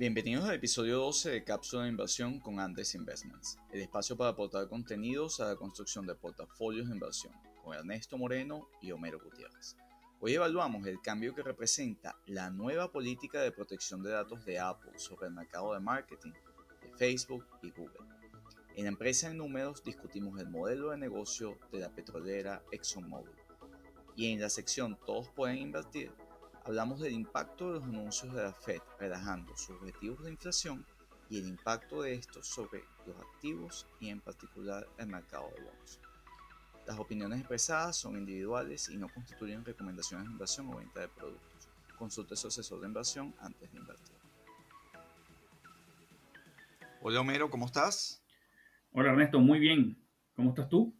Bienvenidos al episodio 12 de Cápsula de Inversión con Andes Investments, el espacio para aportar contenidos a la construcción de portafolios de inversión, con Ernesto Moreno y Homero Gutiérrez. Hoy evaluamos el cambio que representa la nueva política de protección de datos de Apple sobre el mercado de marketing de Facebook y Google. En la empresa en números discutimos el modelo de negocio de la petrolera ExxonMobil. Y en la sección Todos pueden invertir, hablamos del impacto de los anuncios de la Fed relajando sus objetivos de inflación y el impacto de estos sobre los activos y en particular el mercado de bonos. Las opiniones expresadas son individuales y no constituyen recomendaciones de inversión o venta de productos. Consulte a su asesor de inversión antes de invertir. Hola Homero, ¿cómo estás? Hola Ernesto, muy bien. ¿Cómo estás tú?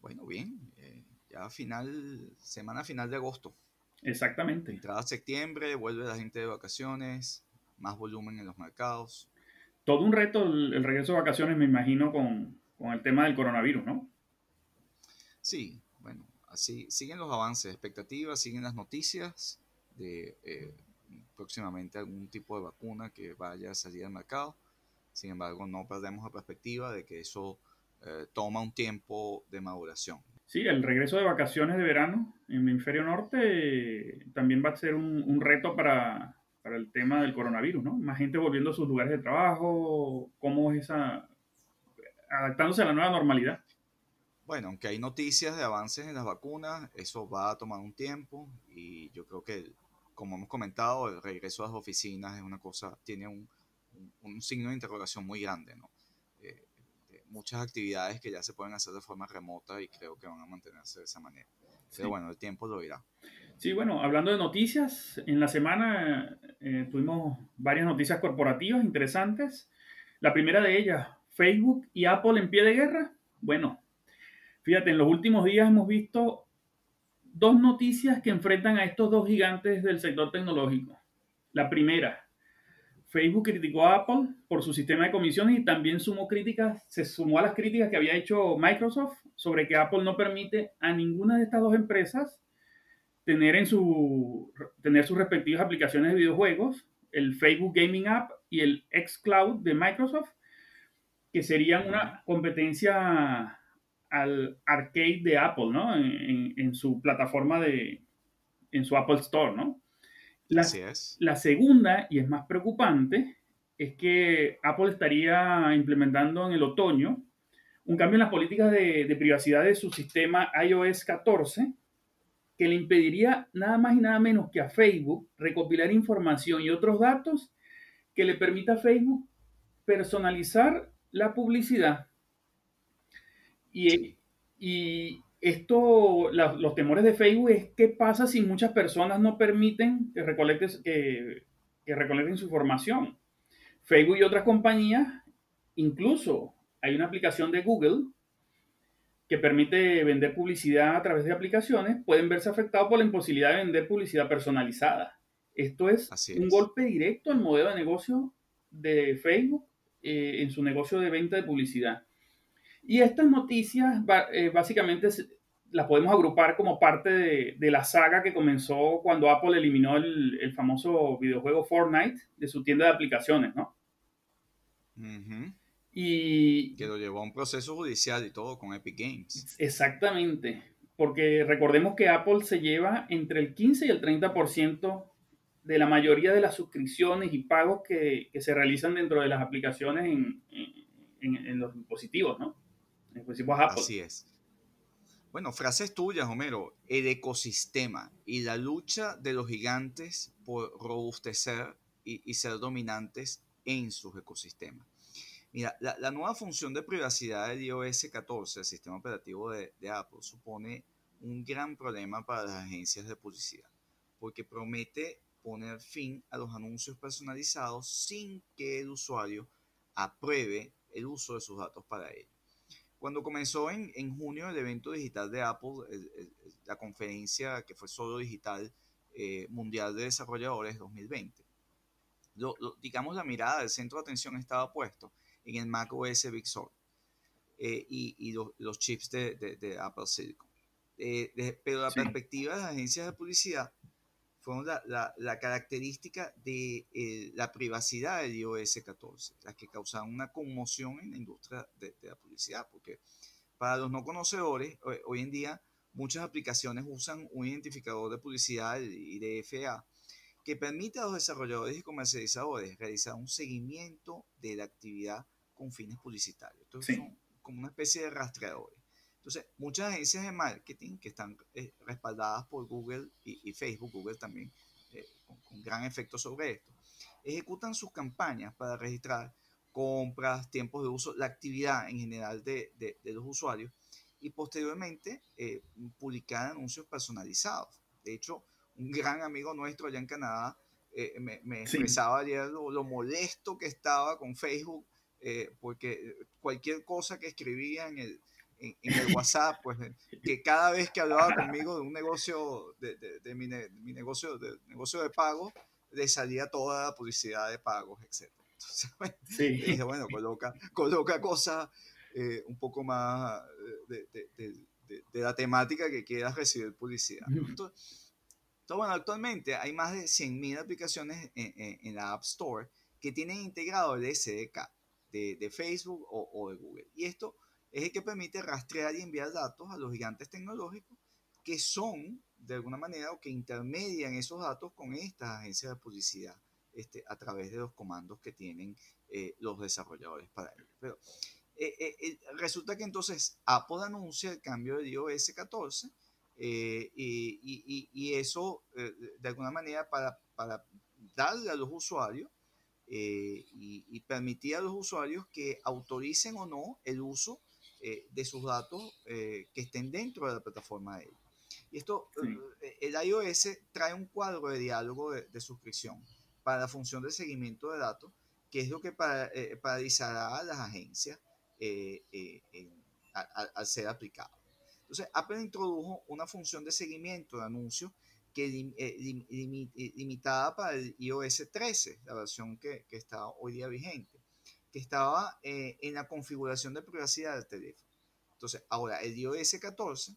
Bueno, bien. Eh, ya final, semana final de agosto. Exactamente. Entrada septiembre, vuelve la gente de vacaciones, más volumen en los mercados. Todo un reto el, regreso de vacaciones, me imagino, con, el tema del coronavirus, ¿no? Sí, bueno, así siguen los avances, expectativas, siguen las noticias de eh, próximamente algún tipo de vacuna que vaya a salir al mercado. Sin embargo, no perdemos la perspectiva de que eso eh, toma un tiempo de maduración. Sí, el regreso de vacaciones de verano en el hemisferio norte también va a ser un, reto para, el tema del coronavirus, ¿no? Más gente volviendo a sus lugares de trabajo, cómo es esa, adaptándose a la nueva normalidad. Bueno, aunque hay noticias de avances en las vacunas, eso va a tomar un tiempo y yo creo que, como hemos comentado, el regreso a las oficinas es una cosa, tiene un, un signo de interrogación muy grande, ¿no? Muchas actividades que ya se pueden hacer de forma remota y creo que van a mantenerse de esa manera. Pero bueno, el tiempo lo dirá. Sí, bueno, hablando de noticias, en la semana eh, tuvimos varias noticias corporativas interesantes. La primera de ellas, Facebook y Apple en pie de guerra. Bueno, fíjate, en los últimos días hemos visto dos noticias que enfrentan a estos dos gigantes del sector tecnológico. La primera, Facebook criticó a Apple por su sistema de comisiones y también sumó críticas, se sumó a las críticas que había hecho Microsoft sobre que Apple no permite a ninguna de estas dos empresas tener, en su, tener sus respectivas aplicaciones de videojuegos, el Facebook Gaming App y el xCloud de Microsoft, que serían una competencia al arcade de Apple, ¿no? En, en su plataforma de, en su Apple Store, ¿no? La, La segunda, y es más preocupante, es que Apple estaría implementando en el otoño un cambio en las políticas de, privacidad de su sistema iOS 14 que le impediría nada más y nada menos que a Facebook recopilar información y otros datos que le permita a Facebook personalizar la publicidad. Y, y, esto, los temores de Facebook es qué pasa si muchas personas no permiten que recolecten, que, recolecten su información. Facebook y otras compañías, incluso hay una aplicación de Google que permite vender publicidad a través de aplicaciones, pueden verse afectados por la imposibilidad de vender publicidad personalizada. Esto es, un golpe directo al modelo de negocio de Facebook eh, en su negocio de venta de publicidad. Y estas noticias eh, básicamente las podemos agrupar como parte de, la saga que comenzó cuando Apple eliminó el, famoso videojuego Fortnite de su tienda de aplicaciones, ¿no? Y que lo llevó a un proceso judicial y todo con Epic Games. Exactamente, porque recordemos que Apple se lleva entre el 15 y el 30% de la mayoría de las suscripciones y pagos que, se realizan dentro de las aplicaciones en, en los dispositivos, ¿no? Dispositivos Apple. Así es. Bueno, frases tuyas, Homero. El ecosistema y la lucha de los gigantes por robustecer y, ser dominantes en sus ecosistemas. Mira, la, nueva función de privacidad del iOS 14, el sistema operativo de Apple, supone un gran problema para las agencias de publicidad, porque promete poner fin a los anuncios personalizados sin que el usuario apruebe el uso de sus datos para ello. Cuando comenzó en, en junio el evento digital de Apple, la conferencia que fue solo digital eh, mundial de desarrolladores 2020, digamos la mirada del centro de atención estaba puesto en el Mac OS Big Sur eh, y, y los chips de, de, Apple Silicon. Eh, pero la perspectiva de las agencias de publicidad fueron la, la, característica de eh, la privacidad del iOS 14, las que causaron una conmoción en la industria de, la publicidad, porque para los no conocedores, hoy, en día muchas aplicaciones usan un identificador de publicidad, el IDFA, que permite a los desarrolladores y comercializadores realizar un seguimiento de la actividad con fines publicitarios. Entonces son como una especie de rastreadores. Entonces, muchas agencias de marketing que están eh, respaldadas por Google y, Facebook, Google también, eh, con, gran efecto sobre esto, ejecutan sus campañas para registrar compras, tiempos de uso, la actividad en general de, de, los usuarios y posteriormente eh, publicar anuncios personalizados. De hecho, un gran amigo nuestro allá en Canadá me, me expresaba ayer lo, molesto que estaba con Facebook porque cualquier cosa que escribía en el, en, el WhatsApp, pues que cada vez que hablaba conmigo de un negocio, de, de, mi, mi, negocio, de negocio de pago, le salía toda la publicidad de pagos, etc. Entonces, bueno, sí. dije, bueno, coloca, coloca cosas eh, un poco más de, de, la temática que quieras recibir publicidad. Entonces, bueno, actualmente hay más de 100.000 aplicaciones en, en, la App Store que tienen integrado el SDK de, Facebook o, o de Google. Y esto es el que permite rastrear y enviar datos a los gigantes tecnológicos que son, de alguna manera, o que intermedian esos datos con estas agencias de publicidad este, a través de los comandos que tienen eh, los desarrolladores para ello. Pero eh, eh, resulta que entonces Apple anuncia el cambio de iOS 14 y, eso, de alguna manera, para, para darle a los usuarios y, y, permitir a los usuarios que autoricen o no el uso eh, de sus datos eh, que estén dentro de la plataforma de ellos. Y esto, eh, el iOS trae un cuadro de diálogo de, suscripción para la función de seguimiento de datos, que es lo que paralizará a las agencias al, ser aplicado. Entonces, Apple introdujo una función de seguimiento de anuncios que limitada para el iOS 13, la versión que, que está hoy día vigente que estaba eh, en la configuración de privacidad del teléfono. Entonces, ahora el iOS 14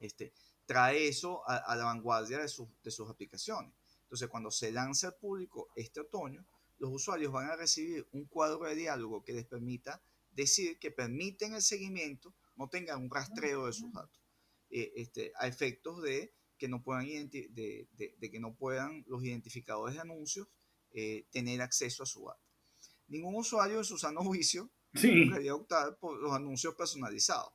este, trae eso a, la vanguardia de, de sus aplicaciones. Entonces, cuando se lanza al público este otoño, los usuarios van a recibir un cuadro de diálogo que les permita decir que permiten el seguimiento, no tengan un rastreo de sus datos, eh, este, a efectos de que no puedan, de, de, que no puedan los identificadores de anuncios eh, tener acceso a su dato ningún usuario en su sano juicio debería optar por los anuncios personalizados.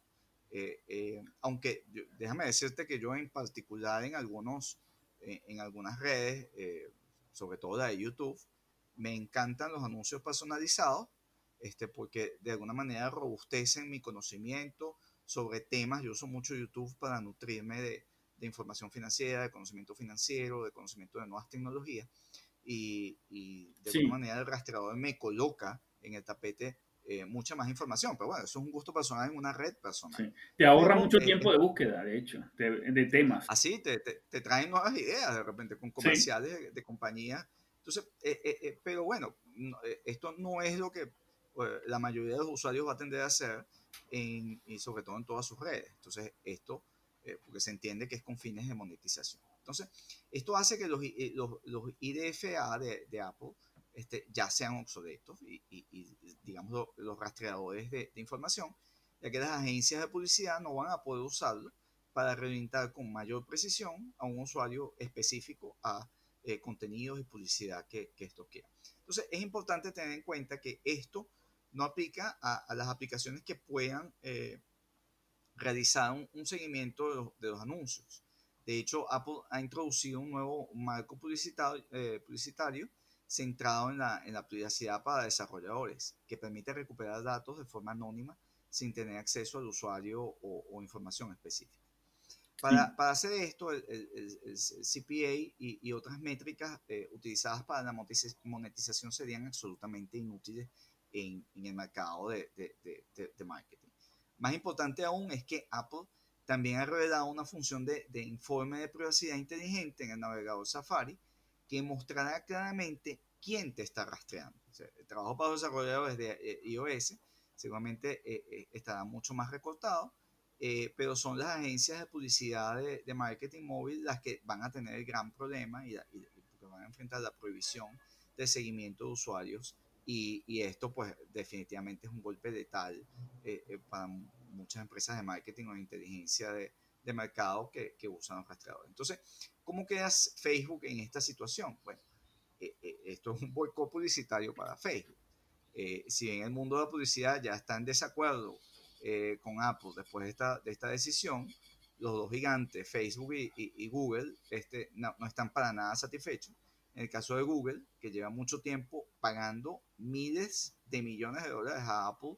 Eh, eh, aunque déjame decirte que yo en particular en algunos eh, en algunas redes sobre todo la de YouTube me encantan los anuncios personalizados este porque de alguna manera robustecen mi conocimiento sobre temas. Yo uso mucho YouTube para nutrirme de, de información financiera de conocimiento financiero de conocimiento de nuevas tecnologías y, de alguna manera el rastreador me coloca en el tapete eh, mucha más información. Pero bueno, eso es un gusto personal en una red personal. Te ahorra mucho eh, tiempo de búsqueda, de hecho, de, temas. Así, te, te, traen nuevas ideas de repente con comerciales de, compañías. Entonces, eh, pero bueno, esto no es lo que la mayoría de los usuarios va a tender a hacer, en, y sobre todo en todas sus redes. Entonces, esto, porque se entiende que es con fines de monetización. Entonces, esto hace que los, eh, los, IDFA de, Apple este, ya sean obsoletos y, digamos, los rastreadores de, de, información, ya que las agencias de publicidad no van a poder usarlo para reorientar con mayor precisión a un usuario específico a eh, contenidos y publicidad que, esto quiera. Entonces, es importante tener en cuenta que esto no aplica a, las aplicaciones que puedan eh, realizar un, seguimiento de los anuncios. De hecho, Apple ha introducido un nuevo marco publicitario, eh, publicitario centrado en la, en la, privacidad para desarrolladores, que permite recuperar datos de forma anónima sin tener acceso al usuario o, información específica. Para, para, hacer esto, el, CPA y, otras métricas eh, utilizadas para la monetización serían absolutamente inútiles en, en el mercado de, de, de, marketing. Más importante aún es que Apple también ha revelado una función de, informe de privacidad inteligente en el navegador Safari que mostrará claramente quién te está rastreando. el trabajo para los desarrolladores de eh, iOS seguramente eh, eh, estará mucho más recortado eh, pero son las agencias de publicidad de, marketing móvil las que van a tener el gran problema y, y, van a enfrentar la prohibición de seguimiento de usuarios y, y esto pues definitivamente es un golpe letal eh, eh, para muchas empresas de marketing o de inteligencia de, de mercado que, que, usan los rastreadores. Entonces, ¿cómo queda Facebook en esta situación? Bueno, esto es un boicot publicitario para Facebook. si en el mundo de la publicidad ya está en desacuerdo eh, con Apple después de esta, de esta decisión, los dos gigantes, Facebook y, Google, este, no, están para nada satisfechos. En el caso de Google, que lleva mucho tiempo pagando miles de millones de dólares a Apple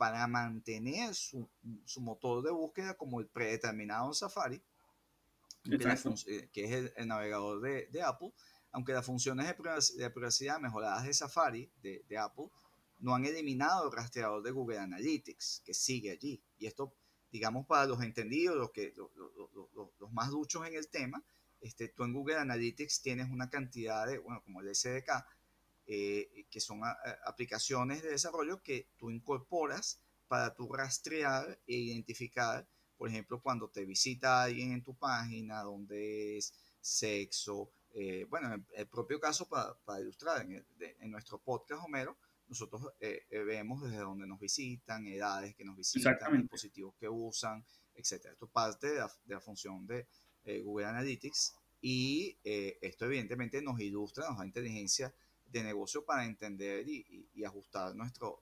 para mantener su, su motor de búsqueda como el predeterminado en Safari, eh, que es el, navegador de, de, Apple, aunque las funciones de privacidad mejoradas de Safari de, de Apple no han eliminado el rastreador de Google Analytics, que sigue allí. Y esto, digamos, para los entendidos, los, que, los, más duchos en el tema, este, tú en Google Analytics tienes una cantidad de, bueno, como el SDK, eh, que son aplicaciones de desarrollo que tú incorporas para tú rastrear e identificar, por ejemplo, cuando te visita alguien en tu página, donde es sexo, eh, bueno, el, propio caso para, ilustrar en, en, nuestro podcast, Homero, nosotros eh, eh, vemos desde dónde nos visitan, edades que nos visitan, dispositivos que usan, etc. Esto es parte de la, función de eh, Google Analytics y esto evidentemente nos ilustra, nos da inteligencia de negocio para entender y, ajustar nuestro,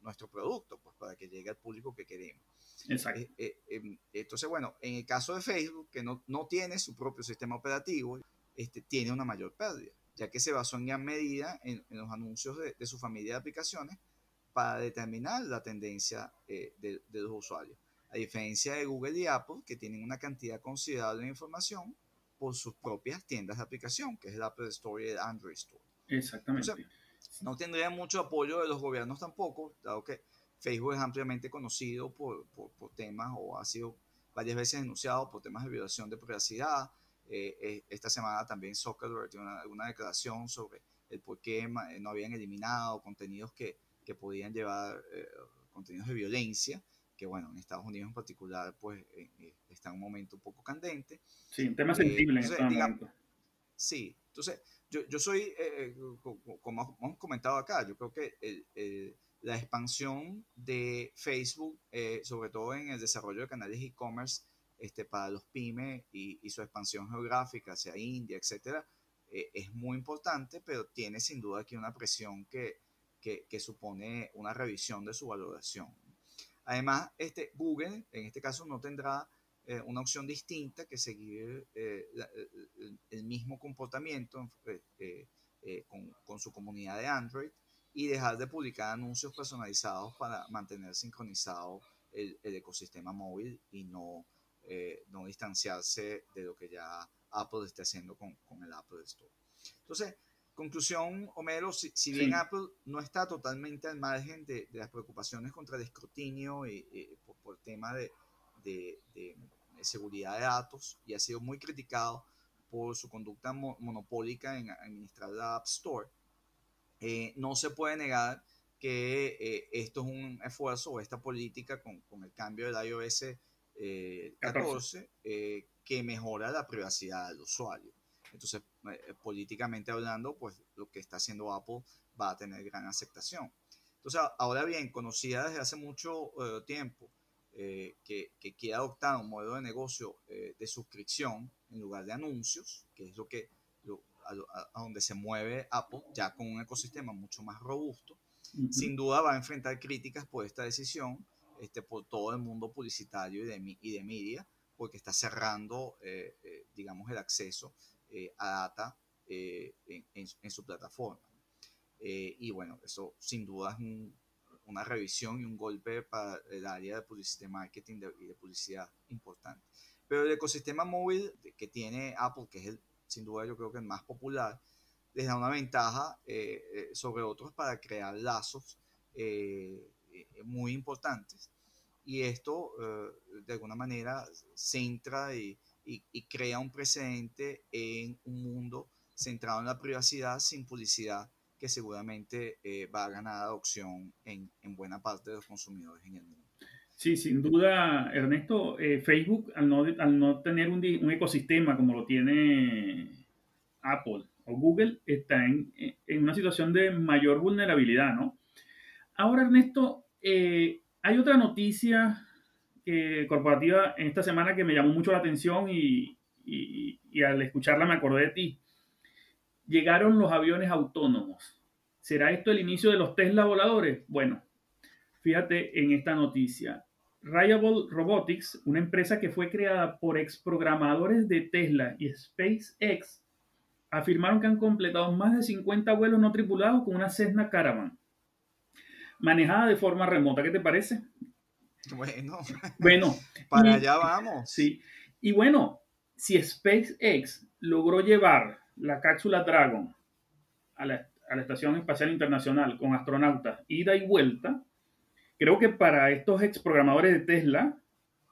nuestro producto, pues para que llegue al público que queremos. Exacto. Em, entonces, bueno, en el caso de Facebook, que no, no tiene su propio sistema operativo, este, tiene una mayor pérdida ya que se basó en gran medida en, los anuncios de, su familia de aplicaciones para determinar la tendencia eh, de, los usuarios. A diferencia de Google y Apple, que tienen una cantidad considerable de información por sus propias tiendas de aplicación, que es el Apple Store y el Android Store. Exactamente. no tendría mucho apoyo de los gobiernos tampoco, dado que Facebook es ampliamente conocido por, por, por temas o ha sido varias veces denunciado por temas de violación de privacidad, eh, eh, esta semana también Zuckerberg tiene una, una, declaración sobre el por qué eh, no habían eliminado contenidos que, que podían llevar contenidos de violencia, que bueno, en Estados Unidos en particular, pues está en un momento un poco candente. Sí, un tema sensible en este momento. Sí, entonces yo, yo soy, como hemos comentado acá, yo creo que la expansión de Facebook, sobre todo en el desarrollo de canales e-commerce, este, para los pymes y, su expansión geográfica hacia India, etcétera, eh, es muy importante, pero tiene sin duda aquí una presión que, que, supone una revisión de su valoración. Además, este, Google, en este caso, no tendrá eh, una opción distinta que seguir eh, el, mismo comportamiento con, con, su comunidad de Android y dejar de publicar anuncios personalizados para mantener sincronizado el, el ecosistema móvil y no eh, no distanciarse de lo que ya Apple está haciendo con, con el Apple Store. Entonces, conclusión, Homero, si, si bien Apple no está totalmente al margen de, de, las preocupaciones contra el escrutinio y, por, por, el tema de, de, de, seguridad de datos y ha sido muy criticado por su conducta monopólica en administrar la App Store, eh, no se puede negar que eh, esto es un esfuerzo o esta política con, con el cambio del iOS 14, eh, eh, que mejora la privacidad del usuario. Entonces, eh, políticamente hablando, pues lo que está haciendo Apple va a tener gran aceptación. Entonces, ahora bien, conocida desde hace mucho tiempo que, que, quiere adoptar un modelo de negocio de suscripción en lugar de anuncios, que es lo que a, donde se mueve Apple, ya con un ecosistema mucho más robusto, sin duda va a enfrentar críticas por esta decisión este, por todo el mundo publicitario y de, y de media, porque está cerrando, eh, eh, digamos, el acceso eh, a data en, en, su plataforma. y bueno, eso sin duda es una revisión y un golpe para el área de publicidad, marketing y de publicidad importante. Pero el ecosistema móvil que tiene Apple, que es el, sin duda yo creo que el más popular, les da una ventaja sobre otros para crear lazos eh, muy importantes. Y esto, eh, de alguna manera, centra y, y, crea un precedente en un mundo centrado en la privacidad sin publicidad que seguramente eh, va a ganar adopción en, en, buena parte de los consumidores en el mundo. Sí, sin duda, Ernesto, eh, Facebook, al no, al no tener un, un, ecosistema como lo tiene Apple o Google, está en, en, una situación de mayor vulnerabilidad, ¿no? Ahora, Ernesto, eh, hay otra noticia corporativa en esta semana que me llamó mucho la atención y, y al escucharla me acordé de ti. Llegaron los aviones autónomos. ¿Será esto el inicio de los Tesla voladores? Bueno, fíjate en esta noticia. Riable Robotics, una empresa que fue creada por exprogramadores de Tesla y SpaceX, afirmaron que han completado más de 50 vuelos no tripulados con una Cessna Caravan, manejada de forma remota. ¿Qué te parece? Bueno, bueno para allá vamos. Sí, y bueno, si SpaceX logró llevar la cápsula Dragon a la, a la Estación Espacial Internacional con astronautas ida y vuelta, creo que para estos ex programadores de Tesla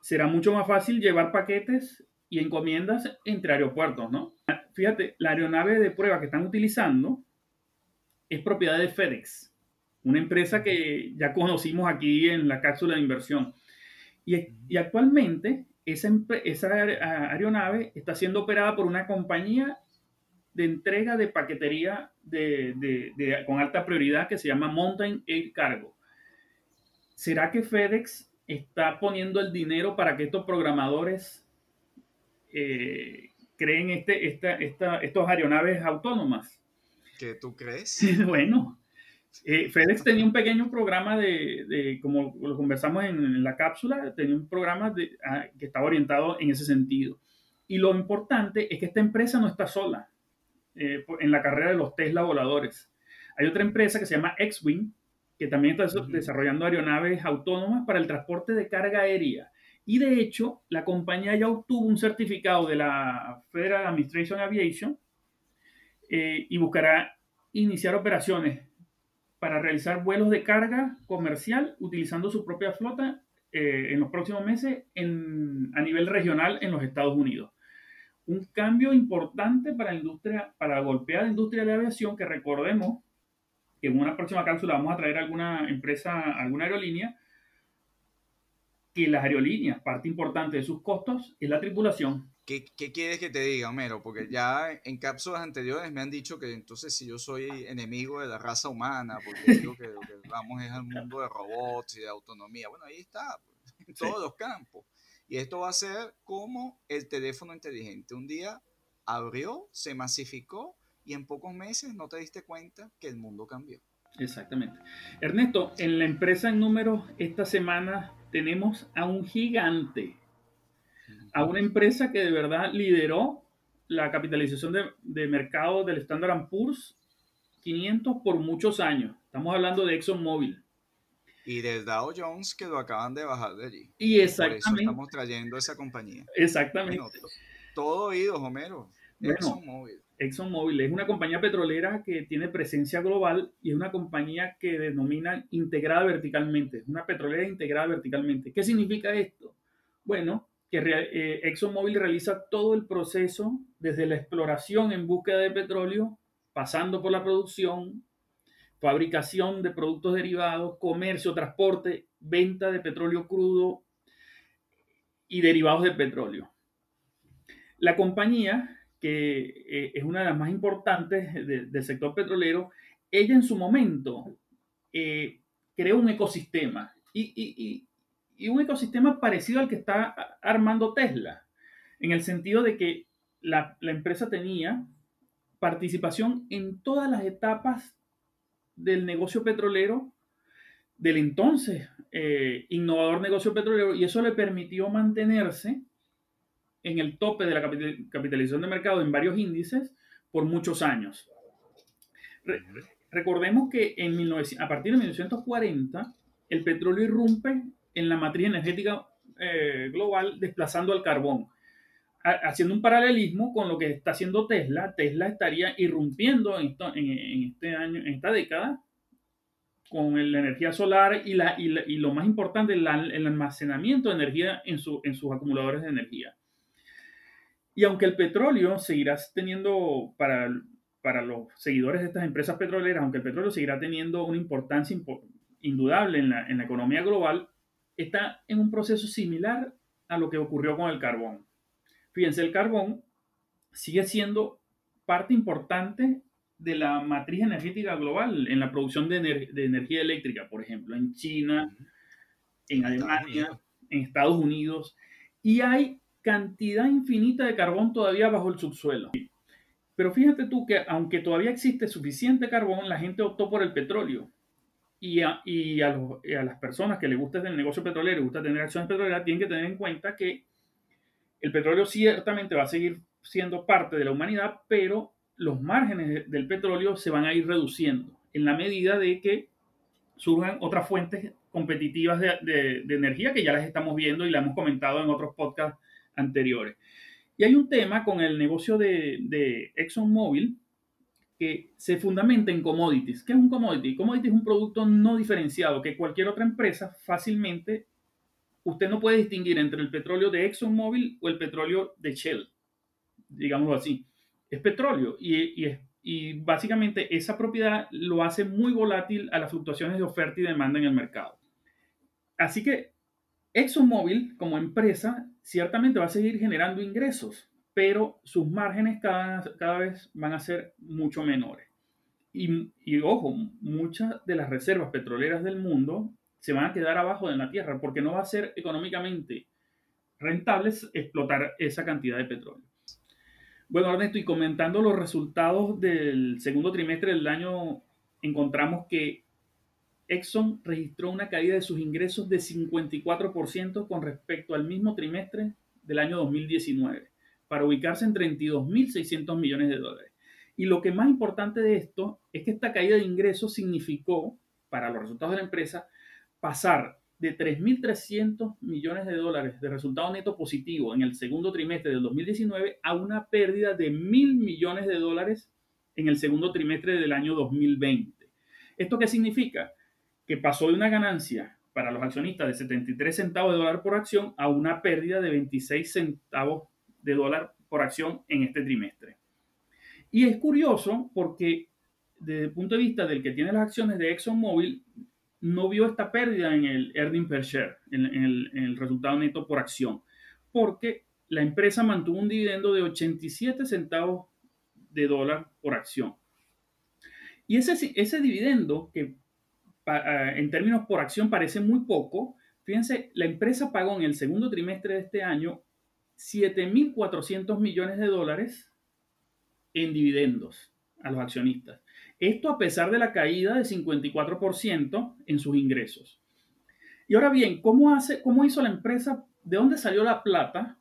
será mucho más fácil llevar paquetes y encomiendas entre aeropuertos, ¿no? Fíjate, la aeronave de prueba que están utilizando es propiedad de FedEx, una empresa que ya conocimos aquí en la cápsula de inversión. Y, y actualmente esa, esa aeronave está siendo operada por una compañía de entrega de paquetería de, de, de, con alta prioridad que se llama Mountain Air Cargo. ¿será que FedEx está poniendo el dinero para que estos programadores eh, creen este, esta, esta, estos aeronaves autónomas? ¿Qué tú crees? bueno, eh, FedEx tenía un pequeño programa de, de, como lo conversamos en, la cápsula, tenía un programa de, ah, que estaba orientado en ese sentido. Y lo importante es que esta empresa no está sola eh, en la carrera de los Tesla voladores. Hay otra empresa que se llama X-Wing, que también está desarrollando aeronaves autónomas para el transporte de carga aérea. Y de hecho, la compañía ya obtuvo un certificado de la Federal Administration Aviation eh, y buscará iniciar operaciones para realizar vuelos de carga comercial utilizando su propia flota eh, en los próximos meses en, a nivel regional en los Estados Unidos. Un cambio importante para la industria, para la golpeada industria de aviación que recordemos que en una próxima cápsula vamos a traer alguna empresa, alguna aerolínea, que las aerolíneas, parte importante de sus costos es la tripulación. ¿Qué, ¿Qué, quieres que te diga, Homero? Porque ya en cápsulas anteriores me han dicho que entonces si yo soy enemigo de la raza humana, porque digo que lo que vamos es al mundo de robots y de autonomía. Bueno, ahí está, en todos sí. los campos. Y esto va a ser como el teléfono inteligente. Un día abrió, se masificó y en pocos meses no te diste cuenta que el mundo cambió. Exactamente. Ernesto, en la empresa en números esta semana tenemos a un gigante, a una empresa que de verdad lideró la capitalización de, mercado del Standard Poor's 500 por muchos años. Estamos hablando de ExxonMobil. Y del Dow Jones que lo acaban de bajar de allí. Y exactamente. Por eso estamos trayendo esa compañía. Exactamente. Bueno, todo oído, Homero. Bueno, ExxonMobil. ExxonMobil es una compañía petrolera que tiene presencia global y es una compañía que denomina integrada verticalmente, una petrolera integrada verticalmente. ¿Qué significa esto? Bueno, que eh, ExxonMobil realiza todo el proceso desde la exploración en búsqueda de petróleo, pasando por la producción, fabricación de productos derivados, comercio, transporte, venta de petróleo crudo y derivados de petróleo. La compañía que eh, es una de las más importantes de, del sector petrolero, ella en su momento eh, creó un ecosistema y, un ecosistema parecido al que está armando Tesla, en el sentido de que la empresa tenía participación en todas las etapas del negocio petrolero del entonces eh, innovador negocio petrolero y eso le permitió mantenerse en el tope de la capitalización de mercado en varios índices por muchos años. Re recordemos que en 19, a partir de 1940 el petróleo irrumpe en la matriz energética eh, global desplazando al carbón. Haciendo un paralelismo con lo que está haciendo Tesla, Tesla estaría irrumpiendo en, esto, en, en este año, en esta década, con la energía solar y, lo más importante, el almacenamiento de energía en, su, en sus acumuladores de energía. Y aunque el petróleo seguirá teniendo para, los seguidores de estas empresas petroleras, aunque el petróleo seguirá teniendo una importancia indudable en la economía global, está en un proceso similar a lo que ocurrió con el carbón. Fíjense, el carbón sigue siendo parte importante de la matriz energética global en la producción de, de energía eléctrica, por ejemplo, en China, en Alemania, en Estados Unidos, y hay cantidad infinita de carbón todavía bajo el subsuelo. Pero fíjate tú que aunque todavía existe suficiente carbón, la gente optó por el petróleo. Y a, y a, las personas que les gusta el negocio petrolero, les gusta tener acciones petroleras, tienen que tener en cuenta que el petróleo ciertamente va a seguir siendo parte de la humanidad, pero los márgenes del petróleo se van a ir reduciendo en la medida de que surjan otras fuentes competitivas de, energía que ya las estamos viendo y la hemos comentado en otros podcasts anteriores. Y hay un tema con el negocio de, de ExxonMobil que se fundamenta en commodities. ¿Qué es un commodity? Commodity es un producto no diferenciado que cualquier otra empresa fácilmente, usted no puede distinguir entre el petróleo de ExxonMobil o el petróleo de Shell, digámoslo así. Es petróleo y, y, y básicamente esa propiedad lo hace muy volátil a las fluctuaciones de oferta y demanda en el mercado. Así que ExxonMobil como empresa ciertamente va a seguir generando ingresos, pero sus márgenes cada, cada vez van a ser mucho menores. Y, y, ojo, muchas de las reservas petroleras del mundo se van a quedar abajo de la tierra porque no va a ser económicamente rentable explotar esa cantidad de petróleo. Bueno, Ernesto, y comentando los resultados del segundo trimestre del año, encontramos que Exxon registró una caída de sus ingresos de 54% con respecto al mismo trimestre del año 2019, para ubicarse en 32.600 millones de dólares. Y lo que más importante de esto es que esta caída de ingresos significó, para los resultados de la empresa, pasar de 3.300 millones de dólares de resultado neto positivo en el segundo trimestre del 2019 a una pérdida de 1.000 millones de dólares en el segundo trimestre del año 2020. ¿Esto qué significa? que pasó de una ganancia para los accionistas de 73 centavos de dólar por acción a una pérdida de 26 centavos de dólar por acción en este trimestre. Y es curioso porque desde el punto de vista del que tiene las acciones de ExxonMobil, no vio esta pérdida en el earning per share, en, el, en el resultado neto por acción, porque la empresa mantuvo un dividendo de 87 centavos de dólar por acción. Y ese, ese dividendo que eh, en términos por acción parece muy poco. Fíjense, la empresa pagó en el segundo trimestre de este año 7.400 millones de dólares en dividendos a los accionistas. Esto a pesar de la caída de 54% en sus ingresos. Y ahora bien, ¿cómo, hace, ¿cómo hizo la empresa? ¿De dónde salió la plata?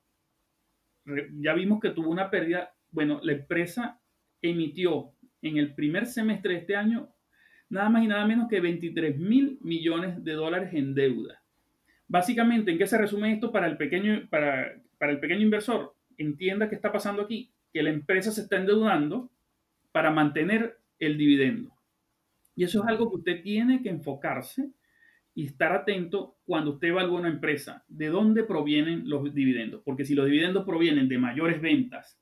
Ya vimos que tuvo una pérdida. Bueno, la empresa emitió en el primer semestre de este año nada más y nada menos que 23 mil millones de dólares en deuda. Básicamente, ¿en qué se resume esto para el pequeño, para, para el pequeño inversor? Entienda qué está pasando aquí, que la empresa se está endeudando para mantener el dividendo. Y eso es algo que usted tiene que enfocarse y estar atento cuando usted evalúa una empresa. ¿De dónde provienen los dividendos? Porque si los dividendos provienen de mayores ventas,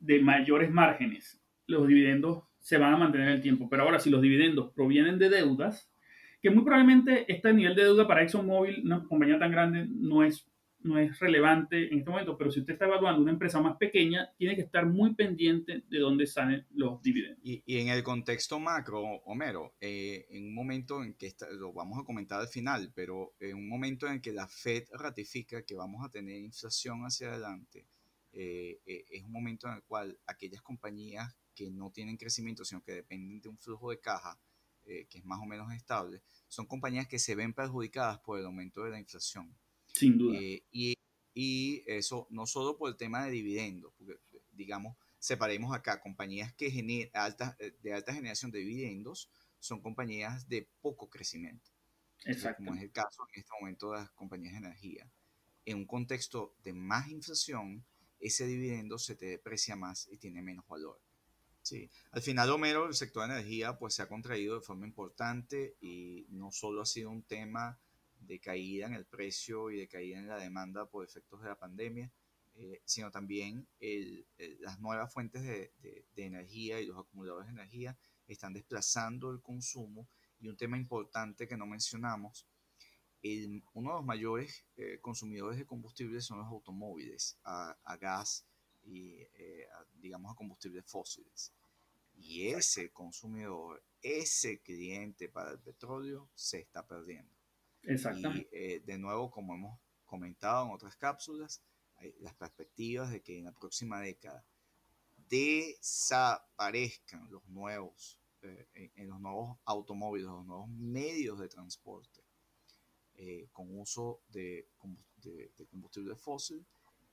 de mayores márgenes, los dividendos se van a mantener el tiempo. Pero ahora, si los dividendos provienen de deudas, que muy probablemente este nivel de deuda para ExxonMobil, una compañía tan grande, no es, no es relevante en este momento, pero si usted está evaluando una empresa más pequeña, tiene que estar muy pendiente de dónde salen los dividendos. Y, en el contexto macro, Homero, eh, en un momento en que, lo vamos a comentar al final, pero en un momento en que la Fed ratifica que vamos a tener inflación hacia adelante, eh, eh, es un momento en el cual aquellas compañías que no tienen crecimiento, sino que dependen de un flujo de caja eh, que es más o menos estable, son compañías que se ven perjudicadas por el aumento de la inflación. Sin duda. Eh, y, y, eso no solo por el tema de dividendos, porque digamos, separemos acá, compañías que alta, eh, de alta generación de dividendos son compañías de poco crecimiento. Exacto. Como es el caso en este momento de las compañías de energía. En un contexto de más inflación, ese dividendo se te deprecia más y tiene menos valor. Sí, al final Homero, el sector de energía pues se ha contraído de forma importante y no solo ha sido un tema de caída en el precio y de caída en la demanda por efectos de la pandemia, eh, sino también las nuevas fuentes de, de, energía y los acumuladores de energía están desplazando el consumo y un tema importante que no mencionamos uno de los mayores eh, consumidores de combustible son los automóviles a, gas y, eh, digamos, a combustibles fósiles. Y ese consumidor, ese cliente para el petróleo se está perdiendo. Exactamente. Y eh, de nuevo, como hemos comentado en otras cápsulas, las perspectivas de que en la próxima década desaparezcan los nuevos, en, los nuevos automóviles, los nuevos medios de transporte eh, con uso de, combustible fósil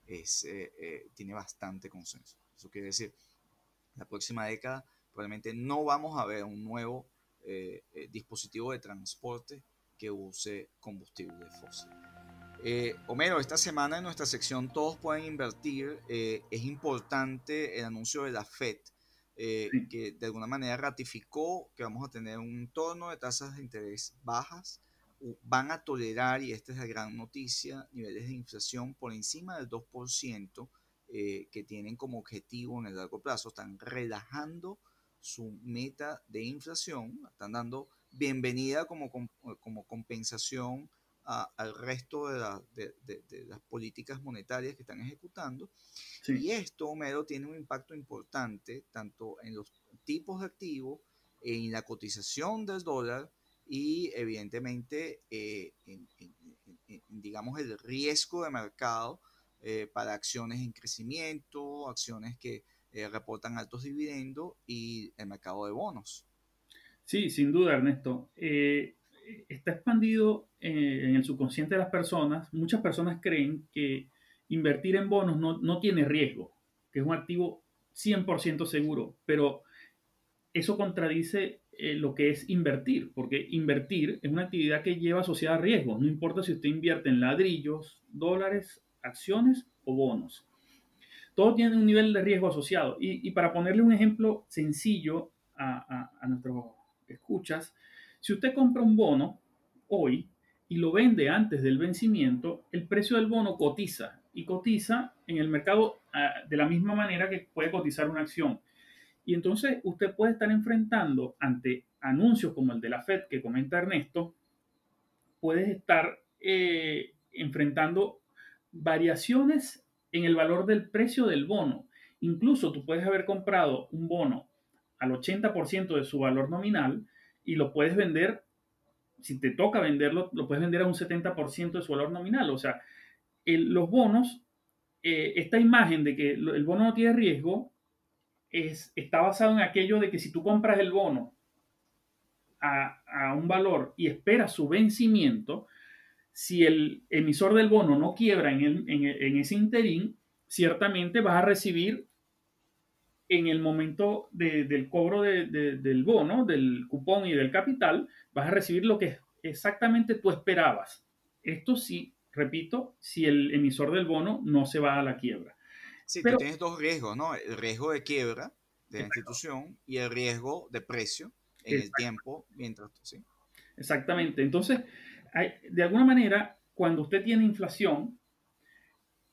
es, eh, eh, tiene bastante consenso. Eso quiere decir, la próxima década probablemente no vamos a ver un nuevo dispositivo de transporte que use combustible fósil. Homero, esta semana en nuestra sección Todos pueden invertir, es importante el anuncio de la FED, que de alguna manera ratificó que vamos a tener un entorno de tasas de interés bajas van a tolerar, y esta es la gran noticia, niveles de inflación por encima del 2% eh, que tienen como objetivo en el largo plazo. Están relajando su meta de inflación, están dando bienvenida como, como compensación al resto de, de, las políticas monetarias que están ejecutando. Y esto, Homero, tiene un impacto importante tanto en los tipos de activos, en la cotización del dólar, y evidentemente, eh, digamos, el riesgo de mercado eh, para acciones en crecimiento, acciones que eh, reportan altos dividendos y el mercado de bonos. Sí, sin duda, Ernesto. está expandido en el subconsciente de las personas. Muchas personas creen que invertir en bonos no, no tiene riesgo, que es un activo 100% seguro, pero eso contradice eh, lo que es invertir, porque invertir es una actividad que lleva asociada a riesgos, no importa si usted invierte en ladrillos, dólares, acciones o bonos. Todo tiene un nivel de riesgo asociado. Y, para ponerle un ejemplo sencillo a, a, nuestros escuchas, si usted compra un bono hoy y lo vende antes del vencimiento, el precio del bono cotiza y cotiza en el mercado ah, de la misma manera que puede cotizar una acción. Y entonces usted puede estar enfrentando ante anuncios como el de la Fed que comenta Ernesto, puedes estar eh, enfrentando variaciones en el valor del precio del bono. Incluso tú puedes haber comprado un bono al 80% de su valor nominal y lo puedes vender, si te toca venderlo, lo puedes vender a un 70% de su valor nominal. O sea, los bonos, eh, esta imagen de que el bono no tiene riesgo, es, está basado en aquello de que si tú compras el bono a, un valor y esperas su vencimiento, si el emisor del bono no quiebra en, ese interín, ciertamente vas a recibir en el momento del cobro del bono, del cupón y del capital, vas a recibir lo que exactamente tú esperabas. Esto sí, repito, si el emisor del bono no se va a la quiebra. Sí, tú tienes dos riesgos, ¿no? El riesgo de quiebra de la institución y el riesgo de precio en el tiempo mientras ¿sí? Exactamente. Entonces, de alguna manera, cuando usted tiene inflación,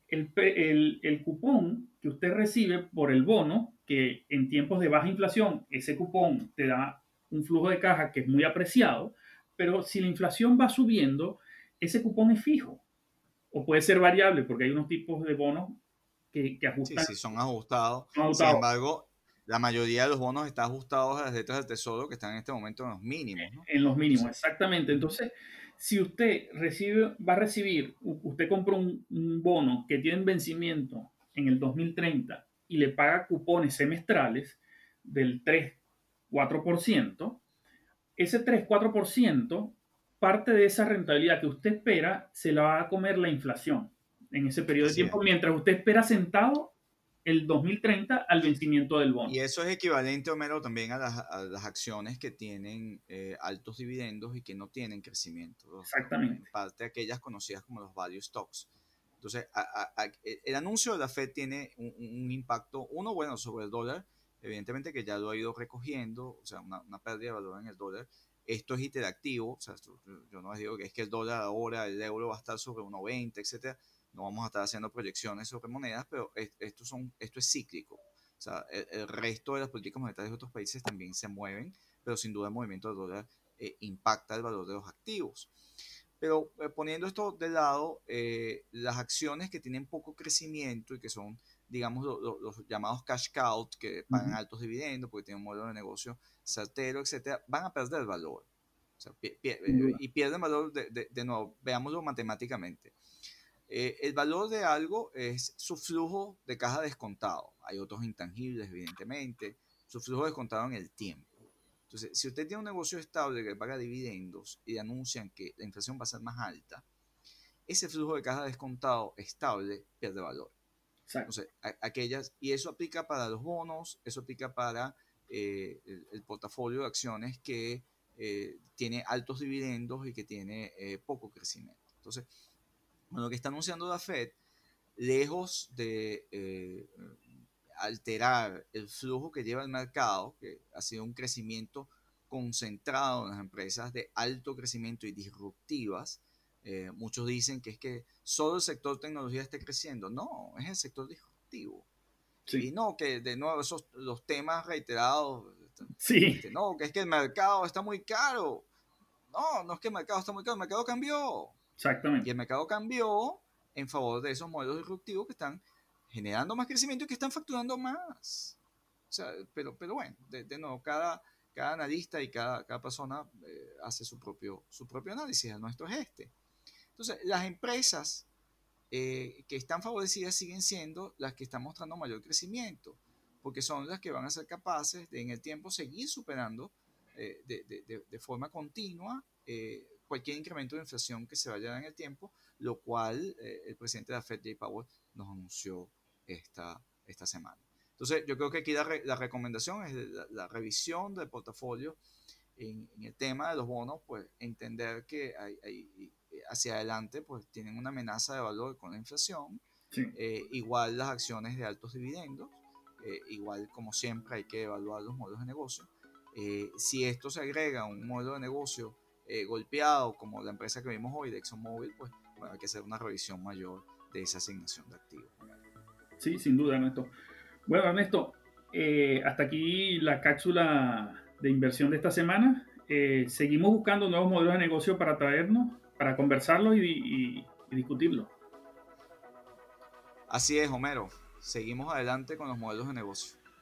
el, el, el, cupón que usted recibe por el bono, que en tiempos de baja inflación, ese cupón te da un flujo de caja que es muy apreciado, pero si la inflación va subiendo, ese cupón es fijo o puede ser variable porque hay unos tipos de bonos que, ajustan. Sí, sí, son ajustados. Sin embargo, la mayoría de los bonos están ajustados a las letras del tesoro que están en este momento en los mínimos. En los mínimos, exactamente. Entonces, si usted recibe, va a recibir, usted compra un, bono que tiene vencimiento en el 2030 y le paga cupones semestrales del 3-4%, ese 3-4%, parte de esa rentabilidad que usted espera, se la va a comer la inflación en ese periodo de tiempo, mientras usted espera sentado el 2030 al vencimiento del bono. Y eso es equivalente, Homero, también a las, a las acciones que tienen eh, altos dividendos y que no tienen crecimiento. Exactamente. En parte aquellas conocidas como los value stocks. Entonces, el anuncio de la Fed tiene un, impacto, uno, bueno, sobre el dólar, evidentemente que ya lo ha ido recogiendo, o sea, una, una pérdida de valor en el dólar. Esto es interactivo, o sea, yo no les digo que es que el dólar ahora, el euro va a estar sobre 1,20, etcétera no vamos a estar haciendo proyecciones sobre monedas, pero esto, son, esto es cíclico. O sea, el, resto de las políticas monetarias de otros países también se mueven, pero sin duda el movimiento del dólar eh, impacta el valor de los activos. Pero eh, poniendo esto de lado, eh, las acciones que tienen poco crecimiento y que son, digamos, los llamados cash out, que pagan altos dividendos porque tienen un modelo de negocio certero, etcétera, van a perder valor. y pierden valor de, de, nuevo, veámoslo matemáticamente. El valor de algo es su flujo de caja descontado. Hay otros intangibles, evidentemente. Su flujo descontado en el tiempo. Entonces, si usted tiene un negocio estable que paga dividendos y anuncian que la inflación va a ser más alta, ese flujo de caja descontado estable pierde valor. Entonces, aquellas, y eso aplica para los bonos, eso aplica para eh, el, portafolio de acciones que eh, tiene altos dividendos y que tiene eh, poco crecimiento. Entonces, lo que está anunciando la Fed, lejos de alterar el flujo que lleva el mercado, que ha sido un crecimiento concentrado en las empresas de alto crecimiento y disruptivas. Eh, muchos dicen que es que solo el sector tecnología esté creciendo. No, es el sector disruptivo. Y no, que de nuevo esos los temas reiterados. Sí. Este, no, que es que el mercado está muy caro. No, no es que el mercado está muy caro, el mercado cambió. Exactamente. Y el mercado cambió en favor de esos modelos disruptivos que están generando más crecimiento y que están facturando más. O sea, pero, pero bueno, de, nuevo, cada, cada analista y cada, cada persona eh, hace su propio, su propio análisis. El nuestro es este. Entonces, las empresas eh, que están favorecidas siguen siendo las que están mostrando mayor crecimiento, porque son las que van a ser capaces de en el tiempo seguir superando eh, de, de, de, forma continua cualquier incremento de inflación que se vaya a dar en el tiempo, lo cual el presidente de la Fed, Jay Powell, nos anunció esta, esta semana. Entonces, yo creo que aquí la, recomendación es la, revisión del portafolio en, el tema de los bonos, pues entender que hay, hacia adelante pues tienen una amenaza de valor con la inflación, eh, igual las acciones de altos dividendos, eh, igual como siempre hay que evaluar los modelos de negocio. Eh, si esto se agrega a un modelo de negocio golpeado como la empresa que vimos hoy de ExxonMobil, pues bueno, hay que hacer una revisión mayor de esa asignación de activos. Sí, sin duda, Ernesto. Bueno, Ernesto, eh, hasta aquí la cápsula de inversión de esta semana. Eh, seguimos buscando nuevos modelos de negocio para traernos, para conversarlos y, y discutirlos. Así es, Homero. Seguimos adelante con los modelos de negocio.